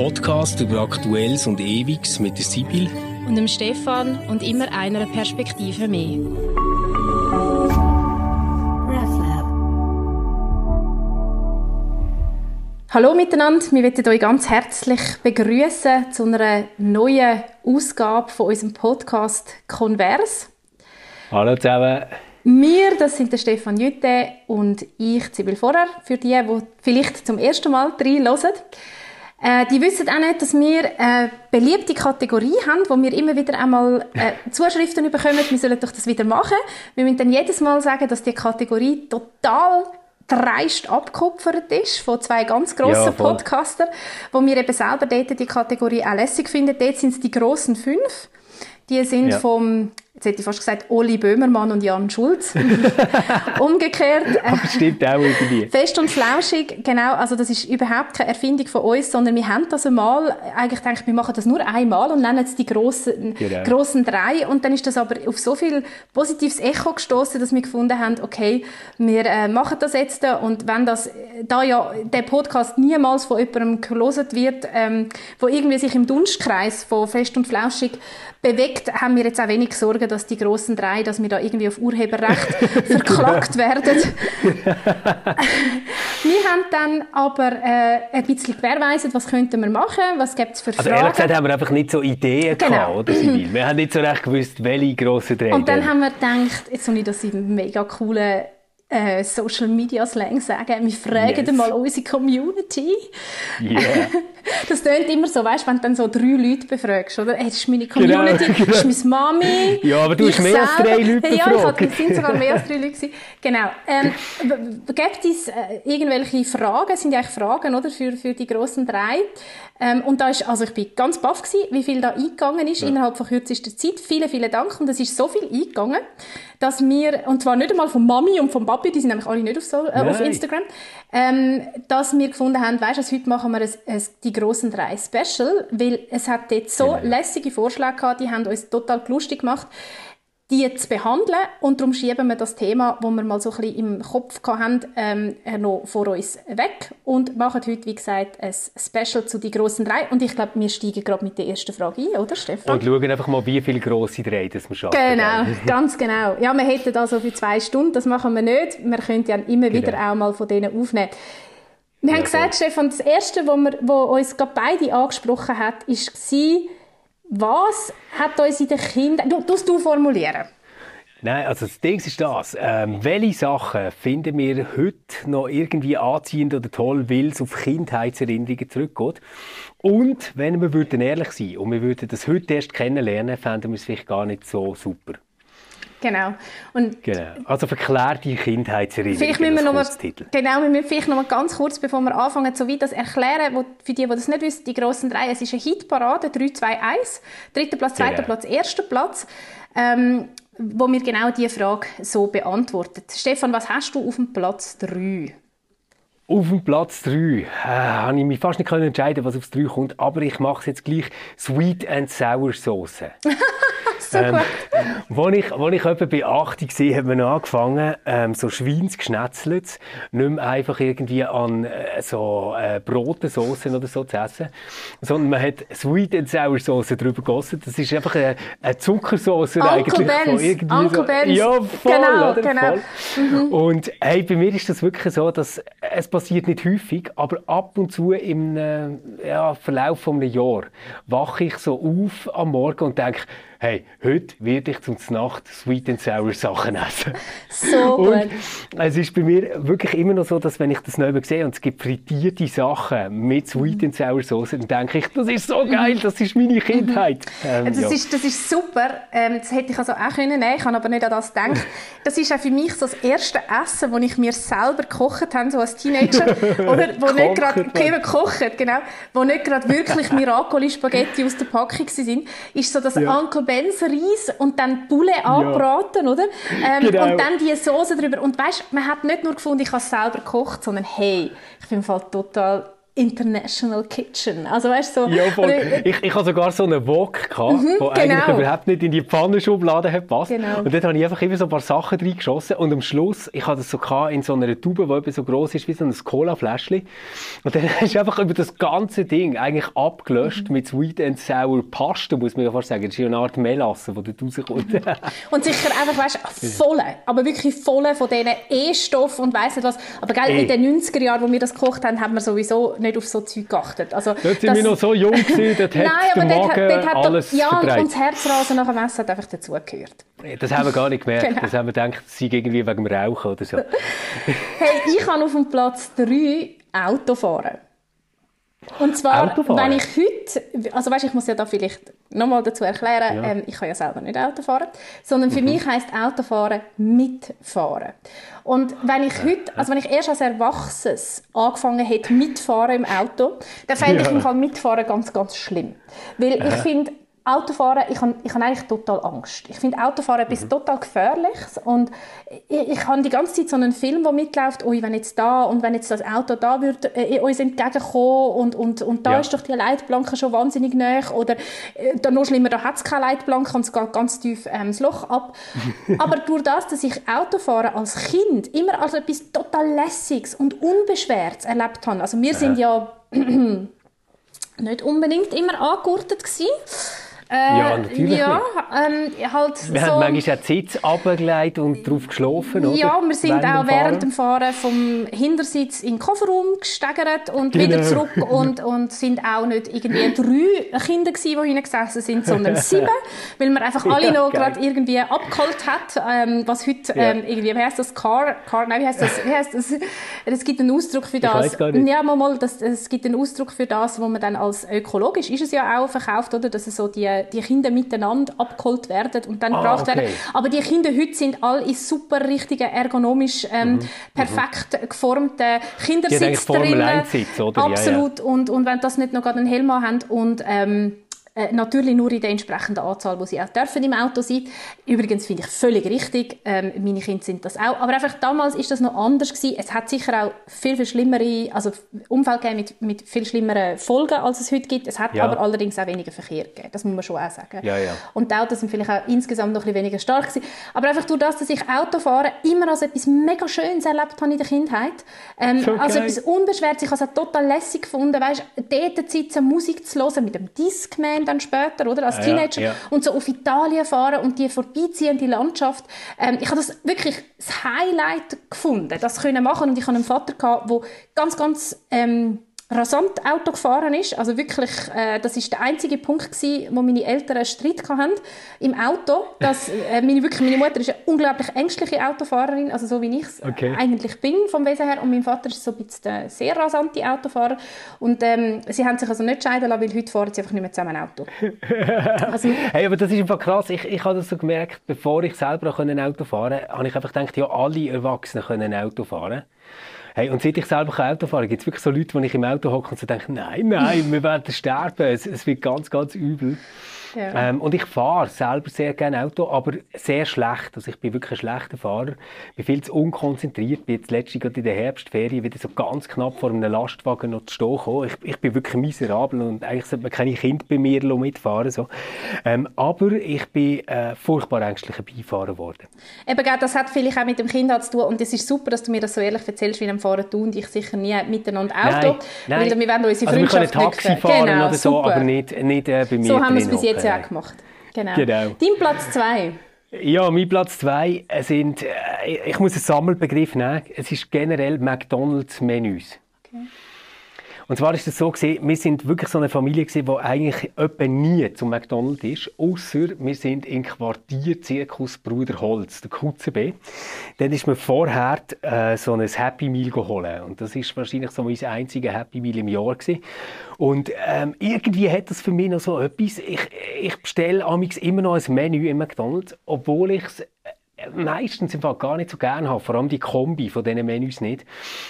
Podcast über Aktuelles und Ewiges mit der Sibyl und dem Stefan und immer einer Perspektive mehr. Hallo miteinander, wir möchten euch ganz herzlich begrüßen zu einer neuen Ausgabe von unserem Podcast Convers. Hallo zusammen. Wir, das sind der Stefan Jütte und ich, Sibyl Vorher, für die, die vielleicht zum ersten Mal reinhören. Äh, die wissen auch nicht, dass wir eine beliebte Kategorie haben, wo wir immer wieder einmal äh, Zuschriften bekommen, wir sollen doch das wieder machen. Wir müssen dann jedes Mal sagen, dass die Kategorie total dreist abgekupfert ist von zwei ganz grossen ja, Podcastern, wo wir eben selber dort die Kategorie auch lässig finden. Dort sind es die grossen fünf. Die sind ja. vom jetzt hätte ich fast gesagt, Oli Böhmermann und Jan Schulz. Umgekehrt. Äh, Aber stimmt auch irgendwie. Fest und flauschig, genau. Also das ist überhaupt keine Erfindung von uns, sondern wir haben das einmal, eigentlich denke ich, wir machen das nur einmal und nennen es die grossen, genau. grossen drei. Und dann ist das aber auf so viel positives Echo gestoßen, dass wir gefunden haben, okay, wir äh, machen das jetzt und wenn das, da ja der Podcast niemals von jemandem gelesen wird, ähm, wo irgendwie sich im Dunstkreis von Fest und Flauschig bewegt, haben wir jetzt auch wenig Sorgen, dass die großen drei, dass wir da irgendwie auf Urheberrecht verklagt werden. wir haben dann aber äh, ein bisschen gewährleistet, was könnten wir machen, was gibt es für also Fragen. ehrlich gesagt haben wir einfach nicht so Ideen genau. gehabt, oder Wir haben nicht so recht gewusst, welche grossen drei. Und dann haben wir gedacht, jetzt soll ich das in mega coolen äh, Social Media Slang sagen, wir fragen yes. mal unsere Community. Yeah. Das klingt immer so, weißt du, wenn du dann so drei Leute befragst, oder? Hey, das ist meine genau, Community, genau, genau. das ist meine Mami. Ja, aber du hast mehr als drei Leute hey, Ja, es sind sogar mehr als drei Leute gewesen. Genau. Ähm, gibt es äh, irgendwelche Fragen, das sind ja eigentlich Fragen, oder, für, für die grossen drei. Ähm, und da ist, also ich bin ganz baff gewesen, wie viel da eingegangen ist ja. innerhalb von kürzester Zeit. Vielen, vielen Dank. Und es ist so viel eingegangen, dass wir, und zwar nicht einmal von Mami und vom Papi, die sind nämlich alle nicht auf, so, äh, auf Instagram, ähm, dass wir gefunden haben, weißt du, heute machen wir ein, ein, die grossen drei Special, weil es hat dort so genau. lässige Vorschläge gehabt, die haben uns total lustig gemacht die zu behandeln und darum schieben wir das Thema, das wir mal so ein bisschen im Kopf hatten, ähm, noch vor uns weg und machen heute, wie gesagt, ein Special zu den grossen drei und ich glaube, wir steigen gerade mit der ersten Frage ein, oder Stefan? Und schauen einfach mal, wie viele grosse drei das wir schaffen. Genau, ganz genau. Ja, wir hätten also für zwei Stunden, das machen wir nicht, wir können ja immer wieder genau. auch mal von denen aufnehmen. Wir ja, haben gesagt. Stefan, das Erste, was uns gerade beide angesprochen hat, war, was hat uns in den Kindern... Du, du formulieren. Nein, also das Ding ist das. Ähm, welche Sachen finden wir heute noch irgendwie anziehend oder toll, weil es auf Kindheitserinnerungen zurückgeht? Und wenn wir würden ehrlich sein und wir würden das heute erst kennenlernen, fänden wir es vielleicht gar nicht so super. Genau. Und genau. Also verklär die Kindheitserinnerungen. Vielleicht müssen wir noch mal, genau, wir müssen vielleicht noch mal ganz kurz, bevor wir anfangen, so wie das erklären, wo, für die, die das nicht wissen, die grossen drei, es ist eine Hitparade, 3, 2, 1, dritter Platz, zweiter genau. Platz, erster Platz, ähm, wo mir genau diese Frage so beantwortet. Stefan, was hast du auf dem Platz 3? Auf dem Platz 3 äh, habe ich mich fast nicht entscheiden, was aufs 3 kommt, aber ich mache es jetzt gleich Sweet and Sour Sauce. so ähm, Als ich, als ich etwa bei 8 war, hat man angefangen, ähm, so Schweinsgeschnetzelt, nicht mehr einfach irgendwie an äh, so äh, Brotensoßen oder so zu essen, sondern man hat Sweet and Sour Sauce drüber gegossen. Das ist einfach eine, eine Zuckersauce eigentlich. Benz. Von irgendwie Uncle so, Benz. Ja, voll, genau, oder? Genau. Voll. Mhm. Und hey, bei mir ist das wirklich so, dass es passiert nicht häufig, aber ab und zu im äh, ja, Verlauf eines Jahr wache ich so auf am Morgen und denke, hey, heute werde ich zum Nacht Sweet and Sour Sachen essen. So gut. Und es ist bei mir wirklich immer noch so, dass wenn ich das neu sehe und es gibt frittierte Sachen mit Sweet and Sour Sauce, dann denke ich, das ist so geil, das ist meine Kindheit. Ähm, das, ja. ist, das ist super. Ähm, das hätte ich also auch können nehmen. Ich habe aber nicht an das gedacht. Das ist auch für mich so das erste Essen, das ich mir selber gekocht habe, so als Teenager. Oder, wo nicht gerade, gekocht, genau. Wo nicht gerade wirklich Miracoli-Spaghetti aus der Packung sind, ist so das ja. Uncle Benz Reis und dann Bulle ja. angebraten, oder? Ähm, genau. Und dann die Soße drüber. Und weißt, man hat nicht nur gefunden, ich habe es selber gekocht, sondern hey, ich bin im Fall total International Kitchen. Also weißt so, ja, voll. ich, ich hatte sogar so einen Wok, gehabt, mhm, der eigentlich genau. überhaupt nicht in die Pfannenschublade hat passt. Genau. Und dort habe ich einfach immer so ein paar Sachen reingeschossen und am Schluss, ich hatte das so in so einer Tube, die eben so groß ist wie so ein Cola-Fläschchen. Und dann ist einfach über das ganze Ding eigentlich abgelöscht mhm. mit Sweet and Sour Pasta, muss man ja fast sagen. Das ist ja eine Art Melasse, die dort rauskommt. und sicher einfach, weißt du, volle, aber wirklich volle von diesen E-Stoffen und weiss nicht was. Aber gell, in den 90er Jahren, wo wir das gekocht haben, haben wir sowieso nicht auf so Zeug geachtet. Also, dort sind wir noch so jung gewesen, dort Nein, hat der Magen dort, dort alles Ja, und das Herzrasen nach dem Essen hat einfach dazugehört. Das haben wir gar nicht gemerkt. Genau. Das haben wir gedacht, es sei irgendwie wegen dem Rauchen oder so. hey, ich kann auf dem Platz 3 Auto fahren. Und zwar, wenn ich heute, also weißt, ich muss ja da vielleicht nochmal dazu erklären, ja. ähm, ich kann ja selber nicht Auto fahren, sondern für mhm. mich heißt Autofahren mitfahren. Und wenn ich heute, also wenn ich erst als Erwachsenes angefangen hätte mitfahren im Auto, dann fände ja. ich im Fall mitfahren ganz, ganz schlimm. Weil ich finde, Autofahren, ich habe ich hab eigentlich total Angst. Ich finde Autofahren etwas mhm. total Gefährliches und ich, ich habe die ganze Zeit so einen Film, der mitläuft, ui, wenn jetzt da und wenn jetzt das Auto da würde äh, uns entgegenkommen und, und, und da ja. ist doch die Leitplanke schon wahnsinnig nah oder äh, da noch schlimmer, da hat es keine Leitplanke und es geht ganz tief ähm, das Loch ab. Aber durch das, dass ich Autofahren als Kind immer als etwas total Lässiges und Unbeschwertes erlebt habe, also wir sind ja nicht unbedingt immer angegurtet gewesen, äh, ja, natürlich. Ja, ähm, halt wir so, haben manchmal auch die Sitz runtergelegt und drauf geschlafen, oder? Ja, wir sind während auch während dem Fahren vom Hintersitz in den Kofferraum gesteigert und genau. wieder zurück und, und sind auch nicht irgendwie drei Kinder gewesen, die hinten gesessen sind, sondern sieben, weil man einfach alle ja, noch gerade irgendwie abgeholt hat, ähm, was heute ja. ähm, irgendwie, wie heißt das, Car, Car, nein, wie heißt das, wie heißt das, es gibt einen Ausdruck für das. Ich gar nicht. Ja, mal, mal das, es gibt einen Ausdruck für das, wo man dann als ökologisch, ist es ja auch verkauft, oder, dass es so die die Kinder miteinander abgeholt werden und dann ah, gebracht okay. werden. Aber die Kinder heute sind alle in super richtigen, ergonomisch ähm, mhm. perfekt mhm. geformten Kindersitz drin. Absolut. Ja, ja. Und, und wenn das nicht noch gerade einen Helm haben und ähm, äh, natürlich nur in der entsprechenden Anzahl, wo sie auch dürfen im Auto sein. Übrigens finde ich völlig richtig. Ähm, meine Kinder sind das auch. Aber einfach damals ist das noch anders gewesen. Es hat sicher auch viel, viel schlimmere, also Unfälle gegeben mit, mit viel schlimmeren Folgen, als es heute gibt. Es hat ja. aber allerdings auch weniger Verkehr gegeben. Das muss man schon auch sagen. Ja, ja. Und die Autos sind vielleicht auch insgesamt noch ein bisschen weniger stark gewesen. Aber einfach durch das, dass ich Autofahren immer als etwas mega Schönes erlebt habe in der Kindheit. Ähm, so also etwas unbeschwert. Ich habe es auch total lässig gefunden. Weißt, dort sitzen, Musik zu hören mit dem Discman dann später, oder? Als Teenager. Ja, ja. Und so auf Italien fahren und die vorbeiziehende Landschaft. Ähm, ich habe das wirklich das Highlight gefunden, das können machen. Und ich hatte einen Vater, der ganz, ganz ähm, rasant Auto gefahren ist. Also wirklich, äh, das ist der einzige Punkt gewesen, wo meine Eltern einen Streit hatten im Auto. Dass, äh, meine, wirklich, meine Mutter ist eine unglaublich ängstliche Autofahrerin, also so wie ich es okay. eigentlich bin vom Wesen her. Und mein Vater ist so ein bisschen der sehr rasante Autofahrer. Und ähm, sie haben sich also nicht scheiden lassen, weil heute fahren sie einfach nicht mehr zusammen Auto. also, hey, aber das ist einfach krass. Ich, ich habe das so gemerkt, bevor ich selber ein Auto fahren konnte, habe ich einfach gedacht, ja, alle Erwachsenen können Auto fahren. Hey, und seit ich selber Auto fahre, gibt es wirklich so Leute, die ich im Auto hocke und so denke, nein, nein, wir werden sterben, es, es wird ganz, ganz übel. Ja. Ähm, und ich fahre selber sehr gerne Auto, aber sehr schlecht. Also ich bin wirklich ein schlechter Fahrer. Ich bin viel zu unkonzentriert. Bin jetzt letztens in der Herbstferien wieder so ganz knapp vor einem Lastwagen noch zu stehen gekommen. Ich, ich bin wirklich miserabel und eigentlich sollte man keine Kinder bei mir mitfahren. So. Ähm, aber ich bin äh, furchtbar ängstlicher Beifahrer geworden. Eben, das hat vielleicht auch mit dem Kind zu tun und es ist super, dass du mir das so ehrlich erzählst, wie einem Fahren du und ich sicher nie miteinander Auto. Nein, nein. Weil wir werden unsere also Freundschaft wir können Taxi fahren genau, oder so, super. aber nicht, nicht äh, bei mir. So haben wir es bis jetzt ja auch gemacht. Genau. genau. Dein Platz zwei. Ja, mein Platz zwei sind, äh, ich muss einen Sammelbegriff nehmen, es ist generell McDonalds-Menüs. Okay. Und zwar ist es so gewesen, wir sind wirklich so eine Familie gewesen, die eigentlich etwa nie zum McDonald's ist, außer wir sind in Quartier Zirkus Bruder Holz, der QCB. Dann ist mir vorher äh, so ein Happy Meal geholt und das ist wahrscheinlich so mein einziges Happy Meal im Jahr gewesen. Und ähm, irgendwie hat das für mich noch so etwas. Ich, ich bestelle immer noch ein Menü im McDonald's, obwohl ich es meistens im Fall gar nicht so gerne habe, vor allem die Kombi von diesen Menüs nicht.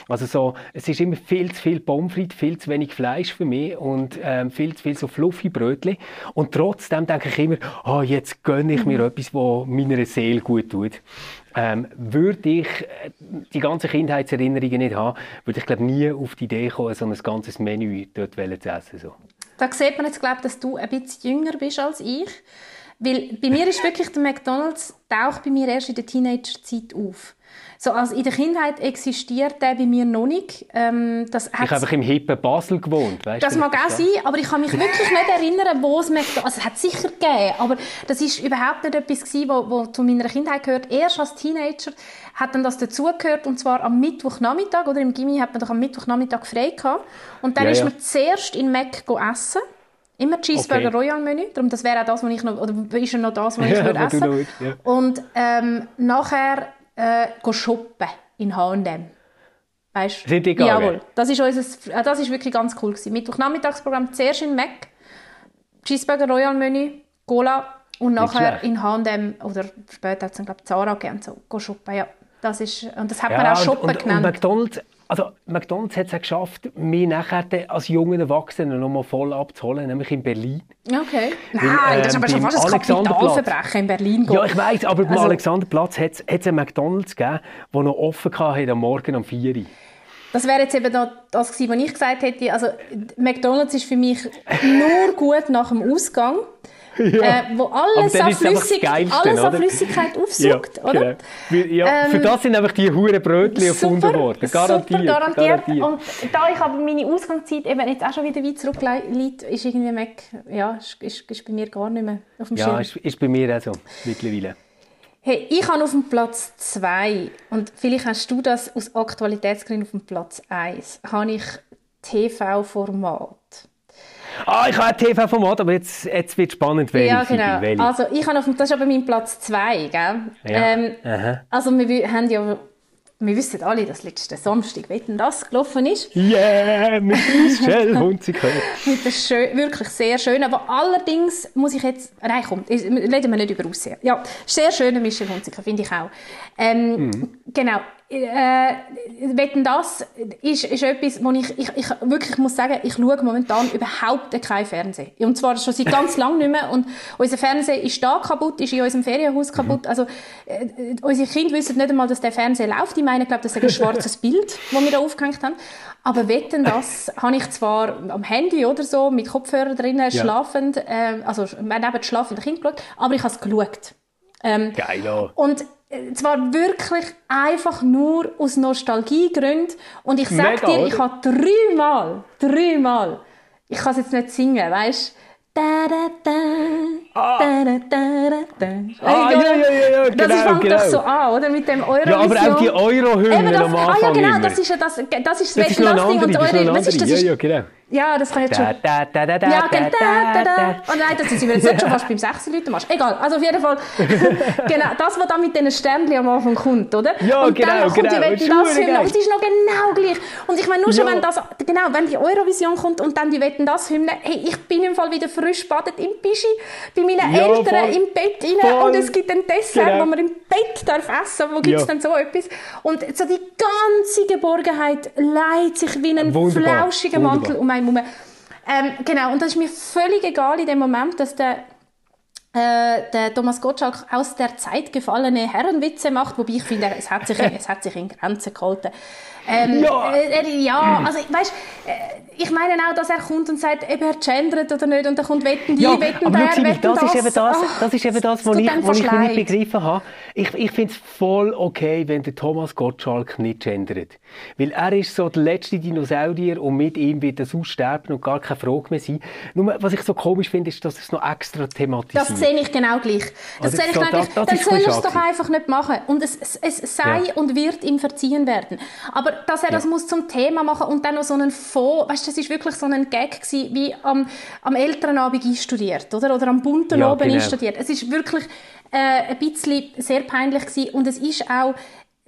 Also so, es ist immer viel zu viel Pommes frites, viel zu wenig Fleisch für mich und ähm, viel zu viel so fluffy Brötchen und trotzdem denke ich immer, oh, jetzt gönne ich mir mhm. etwas, was meiner Seele gut tut. ähm, würde ich äh, die ganzen Kindheitserinnerungen nicht haben, würde ich glaube nie auf die Idee kommen, so ein ganzes Menü dort zu essen. So. Da sieht man jetzt, glaube dass du ein bisschen jünger bist als ich. Weil bei mir ist wirklich der McDonalds taucht bei mir erst in der Teenagerzeit auf. So, also in der Kindheit existiert der bei mir noch nicht. Ähm, das ich habe einfach im hippen Basel gewohnt. Weißt das mag auch sein, aber ich kann mich wirklich nicht erinnern, wo es McDonald's... Also es hat sicher gegeben, aber das ist überhaupt nicht etwas gewesen, wo, wo zu meiner Kindheit gehört. Erst als Teenager hat dann das dazugehört und zwar am Mittwochnachmittag oder im Gimmi hat man doch am Mittwochnachmittag frei gehabt. Und dann ja, ist ja. man zuerst in Mac essen. Immer Cheeseburger okay. Royal Menü, darum das wäre auch das, was ich noch, oder ist ja noch das, was ich ja, würde essen. Willst, ja. Und ähm, nachher äh, shoppen in H&M. Weißt? Die Jawohl. Das ist, unser, äh, das ist wirklich ganz cool gewesen. Mittwochnachmittagsprogramm zuerst in Mac, Cheeseburger Royal Menü, Cola und nachher in H&M oder später hat es dann glaube Zara gegeben, so go shoppen, ja. Das ist, und das hat ja, man auch Shoppen und, genannt. Und McDonald's also McDonalds hat es geschafft, mich nachher als jungen Erwachsenen noch mal voll abzuholen, nämlich in Berlin. Okay. Nein, Weil, ähm, das ist aber schon fast ein Kapitalverbrechen in Berlin. Gehen. Ja, ich weiß, aber also, am Alexanderplatz hat es einen McDonalds gegeben, der noch offen hatte am Morgen um 4 Uhr. Das wäre jetzt eben das gewesen, was ich gesagt hätte. Also McDonalds ist für mich nur gut nach dem Ausgang. ja. äh, wo alles, an, Flüssig Geilste, alles an Flüssigkeit aufsucht, ja, oder? Genau. Ja, ähm, für das sind einfach die hure Brötchen erfunden worden. Garantiert, super, garantiert. garantiert. Und da ich aber meine Ausgangszeit eben jetzt auch schon wieder weit zurückliegt, ist irgendwie Mac, ja, ist, ist, bei mir gar nicht mehr auf dem Schirm. Ja, ist, ist bei mir auch so, mittlerweile. Hey, ich habe auf dem Platz 2 und vielleicht hast du das aus Aktualitätsgründen auf dem Platz 1, habe ich TV-Format. Ah, ich habe TV-Format, aber jetzt, jetzt wird es spannend, welche. Ja, genau. Welche. Also ich habe auf, das ist aber mein Platz 2, gell? Ja. Ähm, also wir haben ja wir wissen alle, dass letzten Samstag Wetten das gelaufen ist. Yeah, mit Michelle Hunziker. mit der schön, wirklich sehr schön. Aber allerdings muss ich jetzt... Nein, komm, reden wir nicht über Aussehen. Ja, sehr schöner Michelle Hunziker, finde ich auch. Ähm, mhm. Genau äh, wetten das ist, ist etwas, wo ich, ich, ich wirklich muss sagen, ich schaue momentan überhaupt kein Fernsehen. Und zwar schon seit ganz lang nicht mehr. Und unser Fernsehen ist da kaputt, ist in unserem Ferienhaus kaputt. Mhm. Also, äh, unsere Kinder wissen nicht einmal, dass der Fernseher läuft. Ich meine, ich glaube, das ist ein schwarzes Bild, das wir da aufgehängt haben. Aber wetten das habe ich zwar am Handy oder so, mit Kopfhörer drinnen, ja. schlafend, äh, also neben das schlafende Kind geschaut, aber ich habe es geschaut. Ähm, Geil, oh. Und äh, zwar wirklich einfach nur aus Nostalgiegründen. Und ich sag dir, ich habe dreimal, dreimal, ich kann es jetzt nicht singen, weißt da, da, da, ah. da, da, da, da. Ah, ja, ja, ja, ja, genau, Das fängt genau. doch so an, oder? Mit dem Euro. Ja, aber auch die Euro-Hymne am Anfang. Ah, ja, genau, das ist ja das, das ist das, Wettenlasting und Euro. Was ist das? Ja, ja, genau. Ja, das kann ich jetzt schon. Da, da, da, ja, da, da, da, da. Oh nein, das sind wir jetzt schon fast beim 6 Leute Marsch. Egal, also auf jeden Fall. genau, das, was dann mit diesen Sternchen am Anfang kommt, oder? Ja, und genau, dann kommt genau. Die das Hymne und es ist noch genau gleich. Und ich meine, nur schon, ja. wenn das, genau, wenn die Eurovision kommt und dann die Wetten das Hymne, hey, ich bin im Fall wieder frisch badet im Bischi, bei meinen ja, Eltern voll, im Bett rein und es gibt ein Dessert, genau. Wo man im Bett darf essen, wo gibt es ja. dann so etwas? Und so die ganze Geborgenheit leitet sich wie ein Wunderbar. flauschiger Mantel um einen herum. Ähm, genau, und das ist mir völlig egal in dem Moment, dass der, äh, der Thomas Gottschalk aus der Zeit gefallene Herrenwitze macht, wobei ich finde, es hat sich, es hat sich in Grenzen gehalten. Ähm, ja. Äh, ja, also weißt, äh, ich meine auch, dass er kommt und sagt, ob er gendert oder nicht, und dann kommt wetten die, ja, wetten der, wetten das. Ist eben das, Ach, das ist eben das, was ich, was ich nicht begriffen habe. Ich, ich finde es voll okay, wenn der Thomas Gottschalk nicht gendert. Weil er ist so der letzte Dinosaurier und mit ihm wird das aussterben und gar keine Frage mehr sein. Nur, was ich so komisch finde, ist, dass es noch extra thematisiert. Das sehe ich genau gleich. Das also, sehe ich so, genau gleich. Das, das dann soll er es doch einfach nicht machen. Und es, es, es sei ja. und wird ihm verziehen werden. Aber dass er das muss zum Thema machen und dann noch so einen Fonds, weißt du, das ist wirklich so ein Gag gewesen, wie am, am Elternabend einstudiert, oder? Oder am bunten ja, Abend genau. einstudiert. Es ist wirklich äh, ein bisschen sehr peinlich gewesen und es ist auch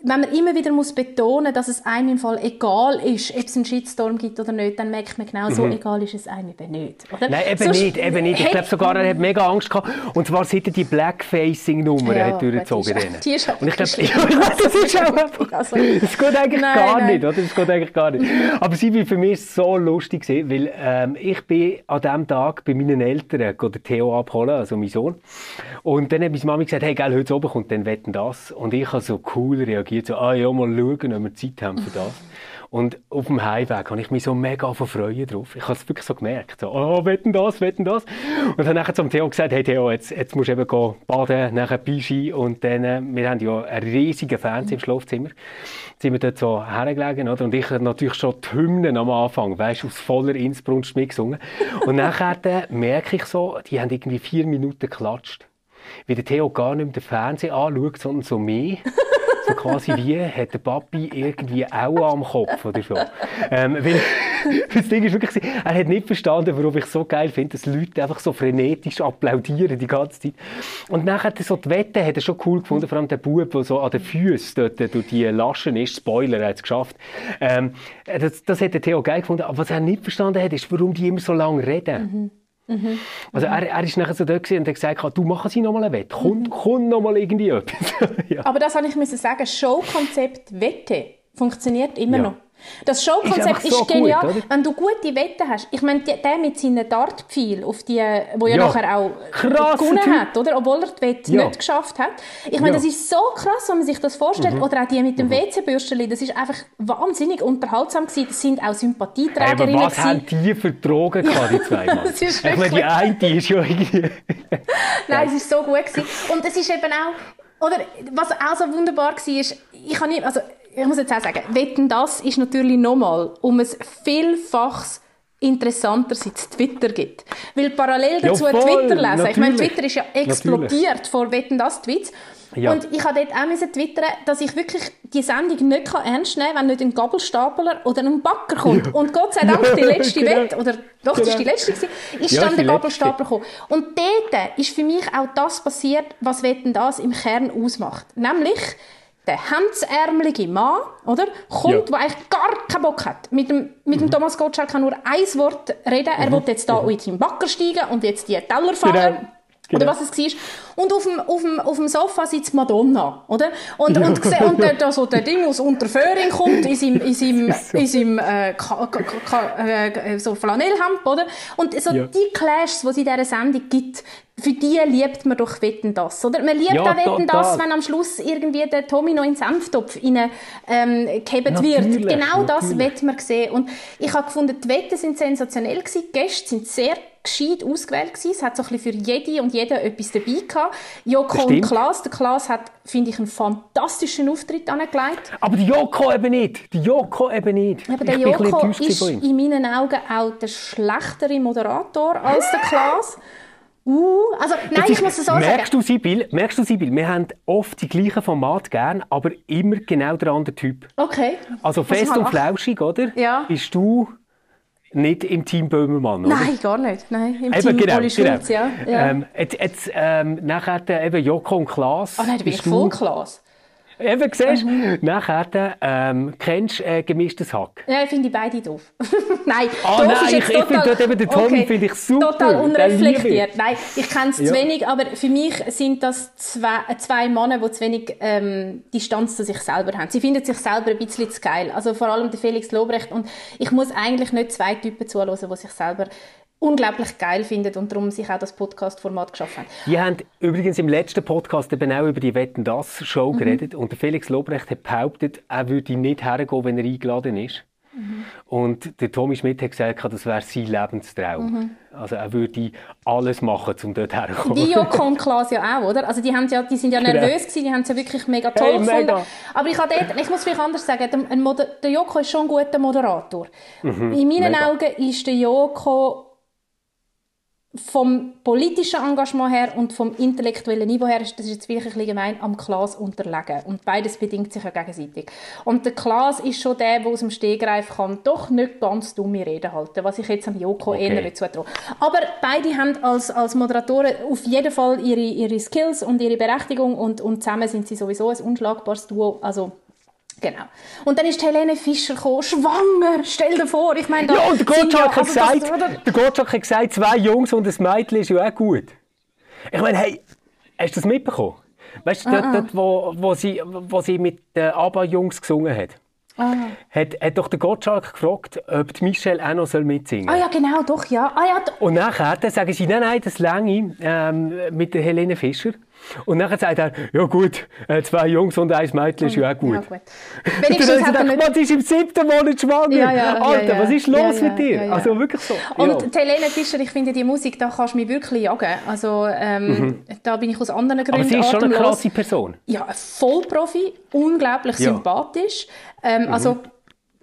wenn man immer wieder muss betonen, dass es einem im Fall egal ist, ob es einen Shitstorm gibt oder nicht, dann merkt man genau, so mhm. egal ist es einem eben nicht. Oder? Nein, eben Sonst nicht, eben nicht. Ich glaube sogar, er hat mega Angst gehabt. Und zwar seit er die Blackfacing-Nummer ja, hat durchgezogen. Die ist, die Und ich glaube, das ist auch einfach, also, das geht eigentlich nein, gar nein. nicht, oder? Das geht eigentlich gar nicht. Aber sie für mich so lustig weil ähm, ich bin an diesem Tag bei meinen Eltern den Theo abholen, also mein Sohn. Und dann hat meine Mami gesagt, hey, geil, heute oben kommt dann wetten das. Und ich habe so cool reagiert, so, ah ja, mal schauen, ob wir Zeit haben für das. Und auf dem Heimweg habe ich mich so mega freuen drauf. Ich habe es wirklich so gemerkt. So, oh, wetten das, wetten das. Und nachher zum Theo gesagt, hey Theo, jetzt, jetzt musst du eben gehen baden, nachher Pischi. Und dann, äh, wir haben ja einen riesigen Fernseher im Schlafzimmer. Jetzt sind wir dort so hergelegen, oder? Und ich habe natürlich schon die Hymnen am Anfang, weißt du, aus voller Innsbrunst mitgesungen. Und nachher merke ich so, die haben irgendwie vier Minuten geklatscht. Wie der Theo gar nicht mehr den Fernseher anschaut, sondern so mehr. So quasi wie hat der Papi irgendwie auch am Kopf oder so. Ähm, weil, das Ding ist wirklich, er hat nicht verstanden, warum ich so geil finde, dass Leute einfach so frenetisch applaudieren die ganze Zeit. Und dann hat er so die Wette hat er schon cool gefunden, vor allem der Bub, der so an den Füßen dort durch die Laschen ist, Spoiler, er hat es geschafft. Ähm, das, das hat der Theo geil gefunden, aber was er nicht verstanden hat, ist, warum die immer so lange reden. Mhm. Mhm. Also er, er ist nachher so da und hat gesagt, du mach sie noch mal ein Wett, komm, mhm. komm noch mal irgendwie etwas. ja. Aber das habe ich müssen sagen, Showkonzept Wette funktioniert immer ja. noch. Das Showkonzept ist, ist genial, gut, wenn du gute Wetten hast. Ich meine, der mit seinen Dartpfeil, auf die, wo ja, ja nachher auch gewonnen typ. hat, oder? Obwohl er die Wette ja. nicht geschafft hat. Ich meine, das ist so krass, wenn man sich das vorstellt. Mhm. Oder auch die mit dem mhm. WC-Bürstchen, das ist einfach wahnsinnig unterhaltsam gewesen. Das sind auch Sympathieträgerinnen. Hey, aber was haben die für Drogen gehabt, die zwei Mann? ich meine, die eine die ist ja irgendwie... Nein, es ist so gut gewesen. Und es ist eben auch, oder was auch so wunderbar war, ist, ich habe nicht, also ich muss jetzt auch sagen, Wetten, das ist natürlich nochmal um ein vielfaches interessanter seit es Twitter gibt. Weil parallel dazu ja, Twitter lesen. Natürlich. Ich meine, Twitter ist ja explodiert natürlich. vor Wetten das Tweets. Ja. Und ich habe dort auch müssen twittern, dass ich wirklich die Sendung nicht ernst nehmen kann, wenn nicht ein Gabelstapler oder ein Backer kommt. Ja. Und Gott sei Dank, ja. die letzte genau. Wette, oder doch, das war die genau. letzte, gewesen, ist dann der Gabelstapler gekommen. Und dort ist für mich auch das passiert, was Wetten das im Kern ausmacht. Nämlich, der hemdsärmelige Mann, oder? Kommt, ja. der eigentlich gar keinen Bock hat. Mit dem, mit dem mhm. Thomas Gottschalk kann nur ein Wort reden. Er mhm. will jetzt da mhm. in seinen Backer steigen und jetzt die Teller fangen. Genau. Genau. Oder was es war. Und auf dem, auf dem, auf dem Sofa sitzt Madonna, oder? Und, und, und der, da so der Ding aus Unterföhring kommt, in seinem, in seinem, in seinem äh, ka, ka, ka, äh, so Flanellhemd, oder? Und so ja. die Clashs, die es in dieser Sendung gibt, für die liebt man doch Wetten das, oder? Man liebt ja, auch Wetten das, wenn am Schluss irgendwie der Tommy noch in den Senftopf rein, ähm, wird. Genau das wird man sehen. Und ich habe gefunden, die Wetten sind sensationell gewesen. Die Gäste sind sehr gescheit ausgewählt gewesen. Es hat so ein bisschen für jede und jeden etwas dabei gehabt. Joko und Klaas. Der Klaas hat, finde ich, einen fantastischen Auftritt angelegt. Aber die Joko eben nicht. Die Joko eben nicht. Aber der Joko ist in meinen Augen auch der schlechtere Moderator als der Klaas. Uh, also, nein, ich muss es so merkst sagen. Du, Sibyl, merkst du, Sibyl, wir haben oft die gleichen Formate gern, aber immer genau der andere Typ. Okay. Also fest und flauschig, oder? Ja. Bist du nicht im Team Böhmermann, oder? Nein, gar nicht. Nein, im eben, Team genau, Uli genau. Ja. ja. Ähm, jetzt, jetzt ähm, nachher eben Joko und Klaas. Ah oh nein, du bist voll Klaas. Eben, siehst mhm. Nachher ähm, kennst du äh, gemischtes Hack? Ja, ich finde beide doof. nein, oh, doof nein, ich, ich finde eben den Tom okay, finde ich super. Total unreflektiert. Nein, ich kenne es ja. zu wenig, aber für mich sind das zwei, zwei Männer, die zu wenig ähm, Distanz zu sich selber haben. Sie finden sich selber ein bisschen zu geil. Also vor allem der Felix Lobrecht. Und ich muss eigentlich nicht zwei Typen zuhören, die sich selber unglaublich geil findet und darum sich auch das Podcast-Format geschaffen haben. Die haben übrigens im letzten Podcast eben auch über die Wetten das Show mhm. geredet und der Felix Lobrecht hat behauptet, er würde nicht hergehen, wenn er eingeladen ist. Mhm. Und der Tommy Schmidt hat gesagt, das wäre sein Lebenstraum. Mhm. Also er würde alles machen, um dort herzukommen. Die Joko und Klaas ja auch, oder? Also die, haben ja, die sind ja genau. nervös gewesen, die haben es ja wirklich mega toll hey, gefunden. Mega. Aber ich, dort, ich muss vielleicht anders sagen, der, der Joko ist schon ein guter Moderator. Mhm. In meinen mega. Augen ist der Joko vom politischen Engagement her und vom intellektuellen Niveau her, das ist jetzt wirklich ein gemein, am Klaas unterlegen. Und beides bedingt sich ja gegenseitig. Und der Klaas ist schon der, der aus dem Stegreif kann doch nicht ganz dumme Reden halten, was ich jetzt am Joko okay. eher zutraue. Aber beide haben als, als Moderatoren auf jeden Fall ihre, ihre Skills und ihre Berechtigung und, und zusammen sind sie sowieso ein unschlagbares Duo. Also Genau. Und dann ist Helene Fischer gekommen, schwanger, stell dir vor, ich meine, Ja, und der Gottschalk hat also das- gesagt, oder- der Gottschalk hat gesagt, zwei Jungs und ein Mädchen ist ja auch gut. Ich meine, hey, hast du das mitbekommen? Weißt du, Ah, dort, dort, wo, wo, sie, wo sie mit den ABBA-Jungs gesungen hat, Ah. hat, hat doch der Gottschalk gefragt, ob die Michelle auch noch soll mitsingen Ah soll. ja, genau, doch, ja. Ah ja, Und nachher dann sagen sie, nein, nein, das länge ähm, mit der Helene Fischer. Und nachher sagt er, ja gut, äh, zwei Jungs und ein Mädchen ist ja auch gut. ja, gut. Dann Wenigstens sie hat er gedacht, ist im siebten Monat schwanger. Ja, ja, Alter, was ist los mit dir? Also wirklich so. Und Helene Fischer, ich finde, die Musik, da kannst du mich wirklich jagen. Also, ähm, da bin ich aus anderen Gründen Mhm. Aber sie ist schon eine krasse Person. Ja, ein Vollprofi, unglaublich sympathisch. Ähm, Also,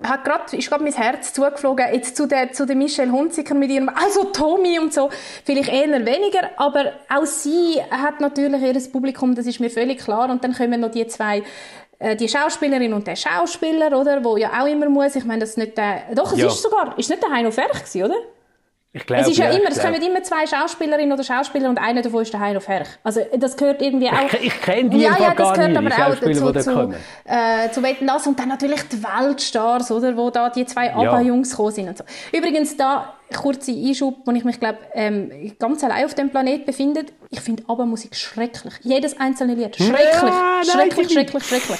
hat grad, ist gerade mein Herz zugeflogen, jetzt zu der, zu der Michelle Hunziker mit ihrem, also Tommy und so, vielleicht eher weniger, aber auch sie hat natürlich ihr Publikum, das ist mir völlig klar, und dann kommen noch die zwei, äh, die Schauspielerin und der Schauspieler, oder, wo ja auch immer muss, ich meine, das ist nicht der, doch, es Ja. ist sogar, ist nicht der Heino Ferch gewesen, oder? Ich glaube, Es ist ja, ich immer, es kommen immer zwei Schauspielerinnen oder Schauspieler und einer davon ist der Heino Ferch. Also das gehört irgendwie auch... Ich- ich kenne die ja, ja, das gar gehört nicht, aber auch dazu, zu, kommen. äh, zu Wetten, und dann natürlich die Weltstars, oder, wo da die zwei ABBA-Jungs gekommen sind und so. Übrigens da, kurze Einschub, wo ich mich glaube ähm, ganz allein auf dem Planet befinde. Ich finde ABBA-Musik schrecklich. Jedes einzelne Lied. Schrecklich. Ja, nein, schrecklich, ich- schrecklich, schrecklich.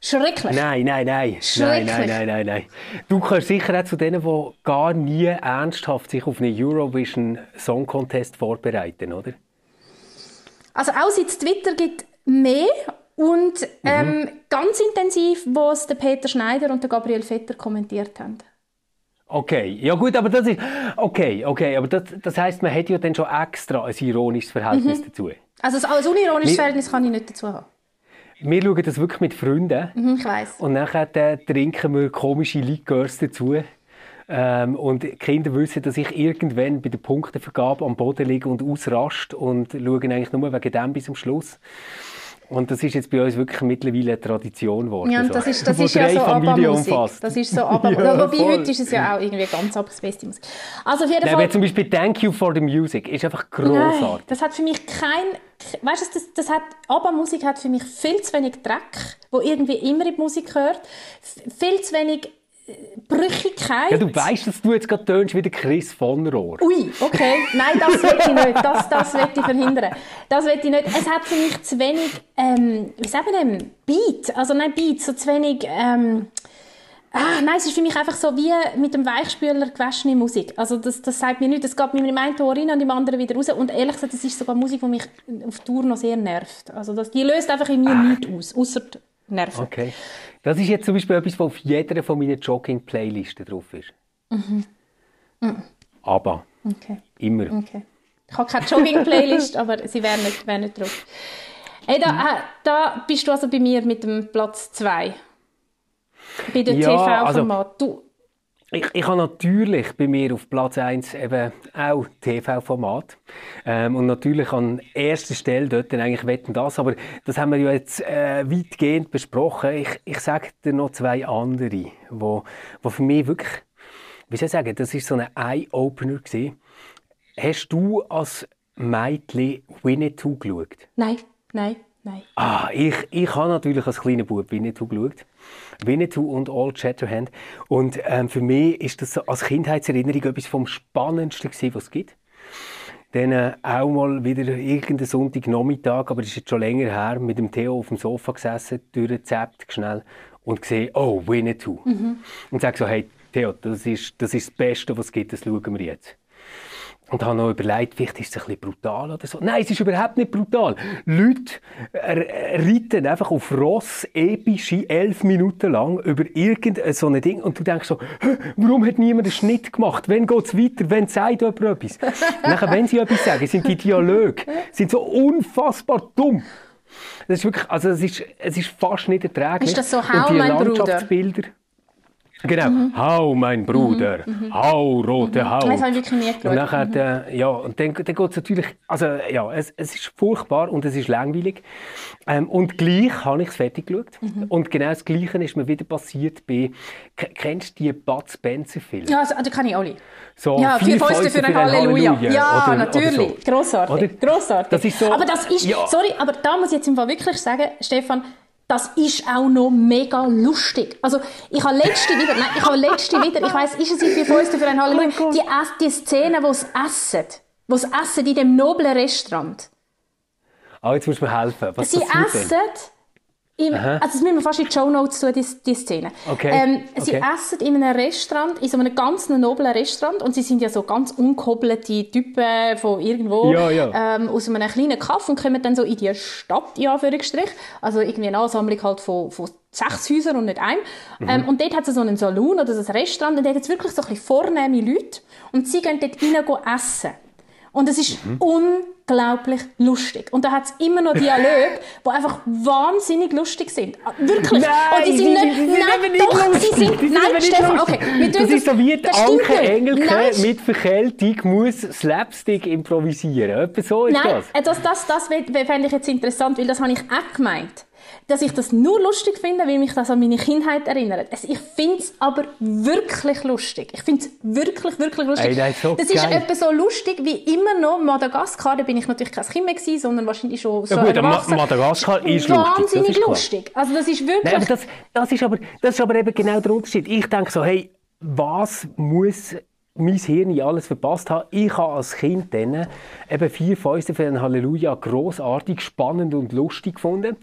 Schrecklich. Nein, nein, nein. Nein, Schrecklich. nein, nein, nein, nein. Du gehörst sicher auch zu denen, die gar nie ernsthaft sich auf einen Eurovision Song Contest vorbereiten, oder? Also auch seit Twitter gibt mehr und ähm, Mhm. ganz intensiv, was der Peter Schneider und der Gabriel Vetter kommentiert haben. Okay, ja gut, aber das ist... Okay, okay, aber das, das heisst, man hat ja dann schon extra ein ironisches Verhältnis dazu. Also als unironisches Verhältnis kann ich nicht dazu haben. Wir schauen das wirklich mit Freunden. Mhm, ich weiß. Und nachher äh, trinken wir komische Likörs dazu. Ähm, und die Kinder wissen, dass ich irgendwann bei der Punktevergabe am Boden liege und ausrast und schauen eigentlich nur wegen dem bis zum Schluss. Und das ist jetzt bei uns wirklich mittlerweile eine Tradition geworden. Ja, das so, ist, das ist ja so ABBA-Musik. Das ist so ABBA. Ja, Wobei voll. heute ist es ja auch irgendwie ganz abgespacete Musik. Also auf jeden Nein, Fall... aber zum Beispiel Thank You for the Music ist einfach Nein, großartig. das hat für mich kein... Weißt du, das, das hat, ABBA-Musik hat für mich viel zu wenig Dreck, wo irgendwie immer in die Musik gehört. Viel zu wenig Brüchigkeit. Ja, du weißt, dass du jetzt gerade tönst wie der Chris von Rohr. Ui, okay. Nein, das will ich nicht. Das, das will ich verhindern. Das will ich nicht. Es hat für mich zu wenig, ähm, wie sagen wir denn, Beat. Also nein, Beat, so zu wenig, ähm, ah, nein, es ist für mich einfach so wie mit dem Weichspüler gewaschene Musik. Also das, das sagt mir nichts. Das geht mir mit dem einen Tor rein und im anderen wieder raus. Und ehrlich gesagt, das ist sogar Musik, die mich auf Tour noch sehr nervt. Also das, die löst einfach in mir nichts aus, außer Nerven. Okay. Das ist jetzt zum Beispiel etwas, was auf jeder von meinen Jogging-Playlisten drauf ist. Aber Okay. immer. Okay. Ich habe keine Jogging-Playlist, aber sie wäre nicht, wär nicht drauf. Hey, da, äh, da bist du also bei mir mit dem Platz 2. Bei dem Ja, TV-Format. du, Ich, ich habe natürlich bei mir auf Platz 1 eben auch TV-Format. Ähm, und natürlich an erster Stelle dort dann eigentlich Wetten das. Aber das haben wir ja jetzt äh, weitgehend besprochen. Ich, ich sage dir noch zwei andere, wo, wo für mich wirklich, wie soll ich sagen, das ist so ein Eye-Opener gewesen. Hast du als Mädchen Winnetou geschaut? nein, nein, nein. Ah, ich, ich habe natürlich als kleiner Bub Winnetou geschaut. Winnetou und Old Shatterhand. Und ähm, für mich ist das so als Kindheitserinnerung etwas vom Spannendsten gewesen, was es gibt. Dann äh, auch mal wieder irgendeinen Sonntagnachmittag, aber das ist jetzt schon länger her, mit dem Theo auf dem Sofa gesessen, durchgezappt, schnell und gesehen, oh, Winnetou. Und sage so, hey, Theo, das ist, das ist das Beste, was es gibt, das schauen wir jetzt. Und habe noch überlegt, vielleicht ist es ein bisschen brutal oder so. Nein, es ist überhaupt nicht brutal. Leute reiten einfach auf Ross epische elf Minuten lang über irgendein so ein Ding und du denkst so, «Hä, warum hat niemand einen Schnitt gemacht? Wann geht es weiter? Wann sagt jemand etwas? Nachher, wenn sie etwas sagen, sind die Dialoge sind so unfassbar dumm. Das ist wirklich, also es ist, es ist fast nicht erträglich. Ist das so, Und «Hau, die mein Bruder»? Genau. Hau, mein Bruder. Hau, rote Hau. Das habe ich wirklich nie geschaut. Und nachher, äh, ja, und dann, dann geht es natürlich, also ja, es, es ist furchtbar und es ist langweilig. Ähm, und gleich habe ich es fertig geschaut. Mhm. Und genau das Gleiche ist mir wieder passiert bei, kennst du die Bud Spencer Filme? Ja, also, die kann ich alle. So, Ja, vier Fäuste für ein Halleluja. Ja, oder- natürlich. oder so. Grossartig. Grossartig. Das ist so, aber das ist, ja. sorry, aber da muss ich jetzt im Fall wirklich sagen, Stefan, das ist auch noch mega lustig. Also, ich habe letzte wieder, nein, ich habe letzte wieder, ich weiss, ist es in für uns für ein Halleluja, Oh die, die Szene, wo sie essen, wo sie essen in dem noblen Restaurant. Ah, jetzt musst du mir helfen. Was Sie essen, im, also das müssen wir fast in die Show Notes tun, die, die Szene. Okay, Ähm, Sie okay. essen in einem Restaurant, in so einem ganz noblen Restaurant und sie sind ja so ganz unkobbelte Typen von irgendwo Ja, ja. Ähm, aus einem kleinen Kaff und kommen dann so in die Stadt, in Anführungsstrich. Also irgendwie eine Ansammlung halt von, von sechs Häusern und nicht einem. Mhm. Ähm, und dort hat es so einen Saloon oder so ein Restaurant und dort hat es wirklich so ein bisschen vornehme Leute und sie gehen dort rein essen. Und es ist Mhm. unglaublich lustig. Und da hat es immer noch Dialoge, die einfach wahnsinnig lustig sind. Ah, Wirklich. Nein, und die sind die- nicht, die sind nein, eben nicht doch, lustig. sie sind, Die sind nein, Stefan, okay. wir tun Das ist so wie die das Anke. Engelke Nein, mit Verkältung muss Slapstick improvisieren. Etwa so ist Nein, das. äh, das, das, das wär- fände ich jetzt interessant, weil das habe ich auch gemeint. Dass ich das nur lustig finde, weil mich das an meine Kindheit erinnert. Es- Ich finde es aber wirklich lustig. Ich finde es wirklich, wirklich lustig. Ey, das ist so ist geil. etwa so lustig wie immer noch Madagaskar. Da bin ich natürlich kein Kind mehr gewesen, sondern wahrscheinlich schon so Ja gut, erwachsen. Madagaskar ist lustig, das Wahnsinnig ist klar. lustig. Also das ist wirklich... Nein, aber das, das, ist aber, das ist aber eben genau der Unterschied. Ich denke so, hey, was muss mein Hirn alles verpasst haben? Ich habe als Kind dann eben vier Fäuste für ein Halleluja großartig, spannend und lustig gefunden.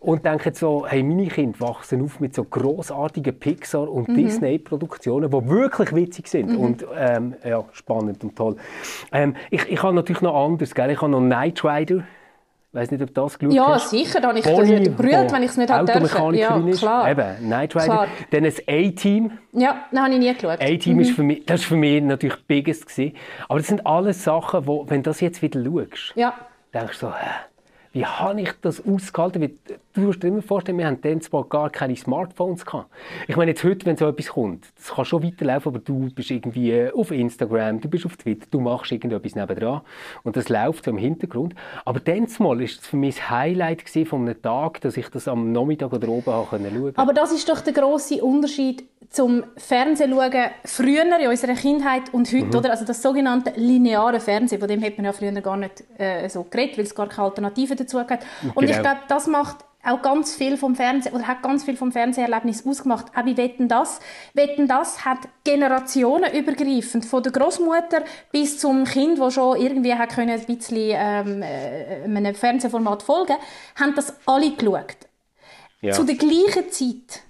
Und denke so, hey, meine Kinder wachsen auf mit so großartigen Pixar- und Disney-Produktionen, die wirklich witzig sind und ähm, ja, spannend und toll. Ähm, ich, ich habe natürlich noch anders, gell? ich habe noch Knight Rider. Weiß nicht, ob das geschaut ja, hast. sicher. Da habe ich gebrüllt, wenn ich es nicht hätte dürfen. Ja, ist. klar. Eben, Knight Rider. Klar. Dann ein A-Team. Ja, das habe ich nie geschaut. A-Team ist für mich, das ist für mich natürlich biggest gewesen. Aber das sind alles Sachen, wo, wenn du das jetzt wieder schaust, Ja. denkst du so, hä, wie habe ich das ausgehalten? Weil, Du musst dir immer vorstellen, wir haben dann zwar gar keine Smartphones gehabt. Ich meine, jetzt heute, wenn so etwas kommt, das kann schon weiterlaufen, aber du bist irgendwie äh, auf Instagram, du bist auf Twitter, du machst irgendetwas nebendran und das läuft so im Hintergrund. Aber dann ist es für mich das Highlight von einem Tag, dass ich das am Nachmittag oder oben schauen. Aber das ist doch der große Unterschied zum Fernsehen schauen früher in unserer Kindheit und heute, Mhm. oder? Also das sogenannte lineare Fernsehen, von dem hat man ja früher gar nicht äh, so geredet, weil es gar keine Alternativen dazu gab. Und ich Genau. glaube, das macht auch ganz viel vom Fernsehen oder hat ganz viel vom Fernseherlebnis ausgemacht. Auch bei Wetten das. Wetten das hat Generationen übergreifend von der Großmutter bis zum Kind, wo schon irgendwie hat können ein bisschen ähm, äh, einem Fernsehformat folgen, haben das alle geschaut. ja. Zu der gleichen Zeit.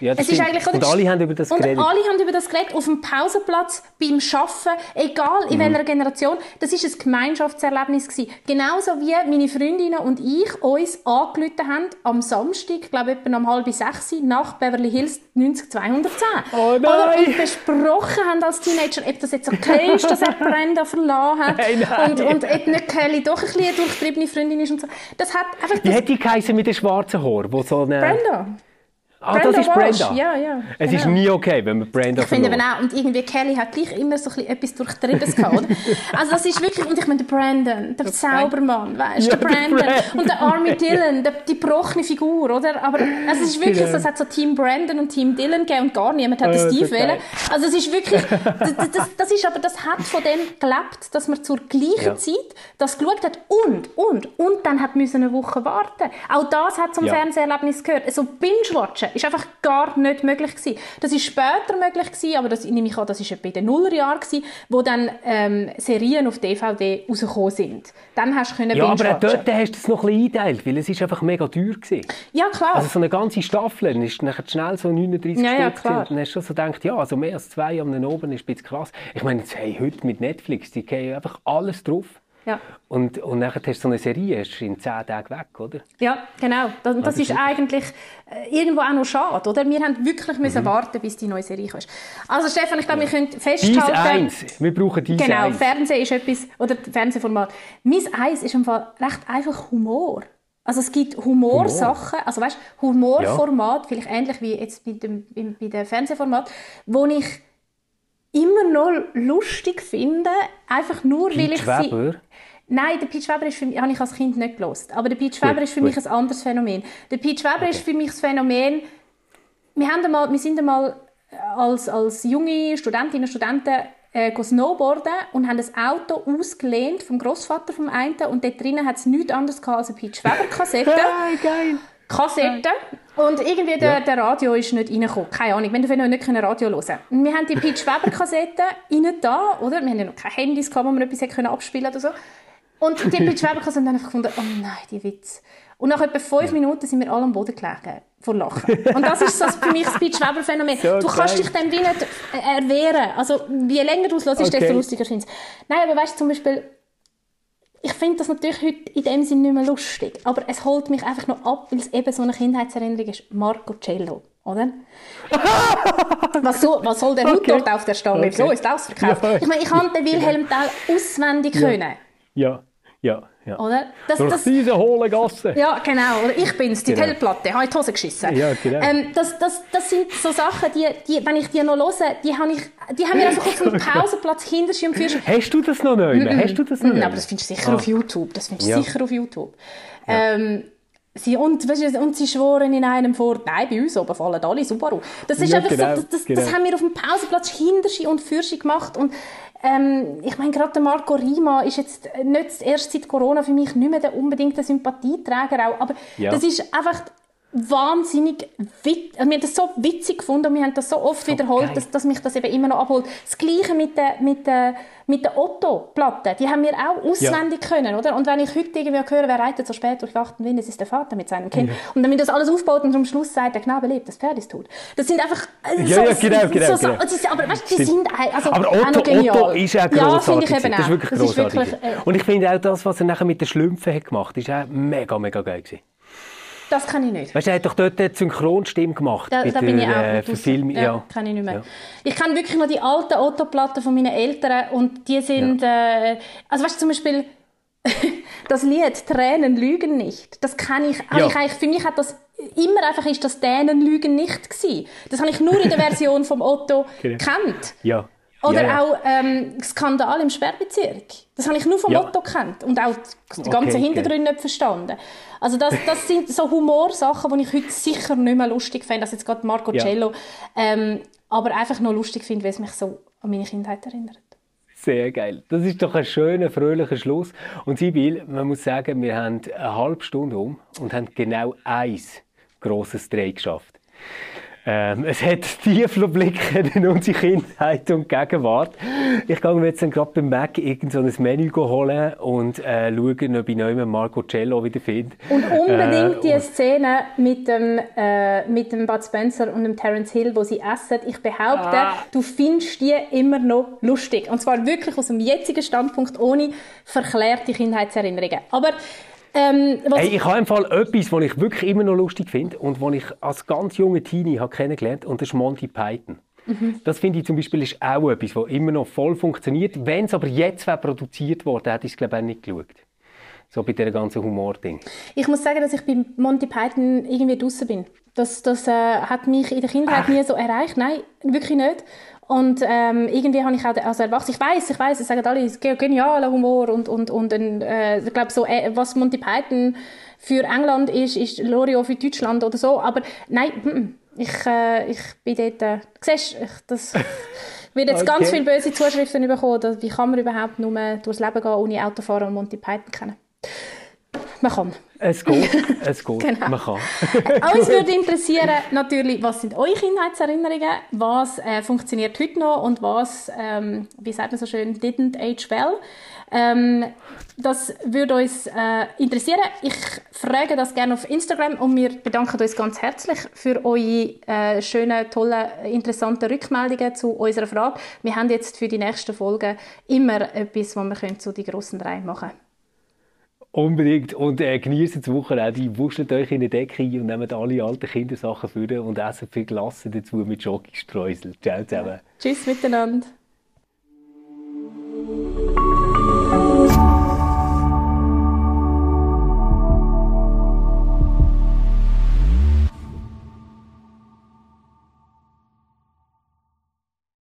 Ja, Es ist eigentlich, und alle haben über das und geredet. alle haben über das geredet, auf dem Pausenplatz, beim Arbeiten, egal Mhm. in welcher Generation. Das ist ein Gemeinschaftserlebnis gewesen. Genauso wie meine Freundinnen und ich uns angerufen haben am Samstag, ich glaube etwa um halb sechs, nach Beverly Hills 90210. Oh nein! Oder? Und besprochen haben als Teenager, ob das jetzt okay ist, dass er Brenda verlassen hat. Nein, nein. Und, und ob nicht Kelly doch ein bisschen eine durchtriebene Freundin ist und so. Das hat einfach... Wie Das, hat die geheißen mit dem schwarzen Haar? Wo so eine... Brenda. Ah, Brenda das ist Walsh. Brenda. Ja, ja, Es ist genau. nie okay, wenn man Brenda Ich finde auch, und irgendwie Kelly hat gleich immer so ein bisschen etwas Durchtriebenes gehabt, oder? Also das ist wirklich, und ich meine, der Brandon, der Saubermann, weißt du, Ja, der der Brandon Brandon. und der Army Dillon, der, die gebrochene Figur, oder? Aber also es ist wirklich so, es hat so Team Brandon und Team Dillon gegeben und gar niemand hat Ah, den so Steve wählen. Also es ist wirklich, das, das, das ist aber, das hat von dem gelebt, dass man zur gleichen Ja. Zeit das geschaut hat und, und, und dann hat müssen eine Woche warten. Auch das hat zum Ja. Fernseherlebnis gehört. Also Binge-Watchen ist einfach gar nicht möglich gewesen. Das ist später möglich gewesen, aber das nehme ich an, das ist etwa in den Nullerjahren gewesen, wo dann ähm, Serien auf DVD rausgekommen sind. Dann hast du können Ja, aber auch dort hast du es noch ein bisschen eingeteilt, weil es ist einfach mega teuer gewesen. Ja, klar. Also so eine ganze Staffel dann ist nachher schnell so 39 Ja, ja, Stück klar. gewesen. Und dann hast du schon so gedacht, ja, also mehr als zwei am oben ist ein bisschen krass. Ich meine, jetzt, hey, heute mit Netflix, die gehen einfach alles drauf. Ja. Und, und nachher hast du so eine Serie, du in 10 Tagen weg, oder? Ja, genau. Das, das Also ist eigentlich äh, irgendwo auch noch schade, oder? Wir haben wirklich müssen Mhm. warten, bis die neue Serie kommt. Also Stefan, ich glaube, wir können Dies festhalten... eins. Wir brauchen dies Genau, eins. Fernsehen ist etwas, oder Fernsehformat. Mein Eins ist im Fall recht einfach Humor. Also es gibt Humorsachen, also weißt, Humorformat, vielleicht ähnlich wie jetzt bei dem, bei dem Fernsehformat, wo ich immer noch lustig finde, einfach nur, weil Pete ich Schweber? sie... Nein, der Pete Schweber ist für mich, habe ich als Kind nicht gelost. Aber der Pete Schweber Gut, ist für gut. mich ein anderes Phänomen. Der Pete Schweber ist für mich das Phänomen, wir, haben einmal, wir sind einmal als, als junge Studentinnen und Studenten äh, snowboarden und haben ein Auto ausgelehnt vom Großvater vom einen und dort drinnen hat es nichts anderes als eine Pete Schweber Kassette. Geil. Kassette. Und irgendwie der, der Radio ist nicht reingekommen. Keine Ahnung, wir haben nicht Radio hören können. Wir haben die Peach Weber Kassette rein da, oder? Wir haben ja noch keine Handys gehabt, wo man etwas können abspielen oder so. Und die Peach Weber Kassette haben dann einfach gefunden, oh nein, die Witz. Und nach etwa fünf Minuten sind wir alle am Boden gelegen vor Lachen. Und das ist so für mich das Peach Weber Phänomen. So du kannst dich dem wie nicht erwehren. Also, je länger du es hörst, okay. desto lustiger findest Nein, aber weißt du, zum Beispiel, ich finde das natürlich heute in dem Sinne nicht mehr lustig, aber es holt mich einfach noch ab, weil es eben so eine Kindheitserinnerung ist. Marco Cello, oder? was, so, was soll der okay. Hut dort auf der Stange? Okay. So ist ausverkauft. Ja, ich meine, ich habe den Wilhelm Tell auswendig ja. können. Ja, ja. Ja. Oder? Das, Durch das, diese hohle Gasse. Ja, genau. Oder ich bin's, die genau. Tellplatte, habe in die Hose geschissen. Ja, genau. Ähm, das, das, das sind so Sachen, die, die, wenn ich die noch höre, die, habe ich, die haben wir einfach auf dem Pausenplatz hinter im Führerschein. Hast du das noch neu? Mm Hast du das noch mm, aber das findest du sicher ah. auf YouTube. Das findest du ja. sicher auf YouTube. Ja. Ähm, Sie, und, weißt, und sie schworen in einem vor, nein, bei uns oben fallen alle Subaru. Das ist ja, einfach genau, so, das, das, genau. das, haben wir auf dem Pausenplatz hinter und für gemacht und ähm, ich meine, gerade Marco Rima ist jetzt nicht erst seit Corona für mich nicht mehr der unbedingte Sympathieträger auch, aber ja. das ist einfach wahnsinnig witzig. Also wir haben das so witzig gefunden und wir haben das so oft so wiederholt, dass, dass, mich das eben immer noch abholt. Das Gleiche mit der, mit der, mit der Otto-Platte. Die haben wir auch auswendig ja. können, oder? Und wenn ich heute irgendwie höre, wer reitet so spät durch achten Wind, es ist der Vater mit seinem Kind. Ja. Und dann wird das alles aufbaut und am Schluss sagt, der Knabe lebt, das Pferd ist tot. Das sind einfach äh, ja, so, ja, genau, genau, so, genau. So, aber weißt, die sind also aber Otto, Otto ist auch grossartig. Ja, ich eben auch. Das ist wirklich grossartig. Wirklich, äh, und ich finde auch das, was er nachher mit den Schlümpfen hat gemacht hat, ist auch mega, mega geil gewesen. Das kann ich nicht. Weißt du, er hat doch dort die Synchronstimme gemacht. Da, da bin ich auch äh, Film, ja, ja, kann ich nicht mehr. Ja. Ich kenne wirklich noch die alten Otto-Platten von meinen Eltern und die sind, ja. äh, also weißt du, zum Beispiel das Lied «Tränen lügen nicht», das kenne ich, ja. ich eigentlich, für mich hat das immer einfach ist das «Tränen lügen nicht» gewesen. Das habe ich nur in der Version vom Otto genau. kennt. Ja. Oder ja, ja. auch ähm, Skandal im Sperrbezirk. Das habe ich nur vom ja. Motto kennt und auch die ganzen okay, Hintergründe okay. nicht verstanden. Also das, das sind so Humorsachen, die ich heute sicher nicht mehr lustig finde, als jetzt gerade Marco Cello. Ähm, aber einfach nur lustig finde, weil es mich so an meine Kindheit erinnert. Sehr geil. Das ist doch ein schöner, fröhlicher Schluss. Und Sibyl, man muss sagen, wir haben eine halbe Stunde um und haben genau eins grosses Dreh geschafft. Ähm, es hat Tiefblicke in unsere Kindheit und Gegenwart. Ich gehe mir jetzt dann gerade beim Mac irgend so ein Menü holen und äh, schauen, ob ich noch Marco Cello wieder finde. Und unbedingt äh, die Szene mit dem, äh, mit dem Bud Spencer und dem Terence Hill, wo sie essen. Ich behaupte, ah. du findest die immer noch lustig. Und zwar wirklich aus dem jetzigen Standpunkt, ohne verklärte Kindheitserinnerungen. Aber ähm, hey, ich habe im Fall etwas, was ich wirklich immer noch lustig finde und was ich als ganz junger Teenie habe kennengelernt und das ist Monty Python. Mhm. Das finde ich zum Beispiel ist auch etwas, was immer noch voll funktioniert. Wenn es aber jetzt produziert wurde, hätte ich es glaube ich nicht geschaut. So bei diesem ganzen Humor-Ding. Ich muss sagen, dass ich bei Monty Python irgendwie draußen bin. Das, das äh, hat mich in der Kindheit Ach. nie so erreicht. Nein, wirklich nicht. Und ähm, irgendwie habe ich auch also erwachsen. Ich weiß, ich weiß, es sagen alle, es ist genialer Humor und und und äh, ich glaube so, äh, was Monty Python für England ist, ist Loriot für Deutschland oder so. Aber nein, mm, mm. ich äh, ich bin dort. Äh, siehst, ich, das wird jetzt okay. ganz viele böse Zuschriften bekommen. Wie kann man überhaupt nur durchs Leben gehen, ohne Autofahren und Monty Python kennen? Man kann. Es geht, es geht, genau. man kann. Uns würde interessieren, natürlich, was sind eure Kindheitserinnerungen, was äh, funktioniert heute noch und was, ähm, wie sagt man so schön, didn't age well. Ähm, das würde uns äh, interessieren. Ich frage das gerne auf Instagram und wir bedanken uns ganz herzlich für eure äh, schönen, tollen, interessanten Rückmeldungen zu unserer Frage. Wir haben jetzt für die nächsten Folgen immer etwas, was wir zu den grossen drei machen können. Unbedingt. Und äh, genießt das Wochenende. Wuschelt euch in die Decke ein und nehmt alle alten Kindersachen für und essen viel Glasse dazu mit Joggingstreusel. Ciao zusammen. Tschüss miteinander.